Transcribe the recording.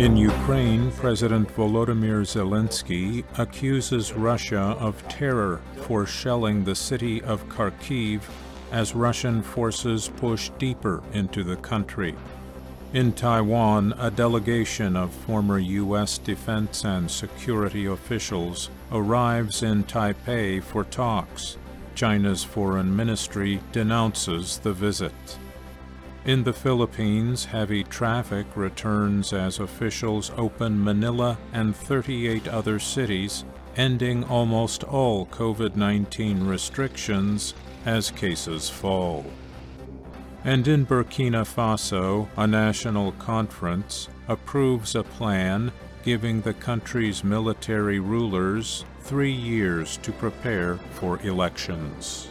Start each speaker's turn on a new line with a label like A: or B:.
A: In Ukraine, President Volodymyr Zelensky accuses Russia of terror for shelling the city of Kharkiv as Russian forces push deeper into the country. In Taiwan, a delegation of former U.S. defense and security officials arrives in Taipei for talks. China's foreign ministry denounces the visit. In the Philippines, heavy traffic returns as officials open Manila and 38 other cities, ending almost all COVID 19 restrictions as cases fall. And in Burkina Faso, a national conference approves a plan giving the country's military rulers three years to prepare for elections.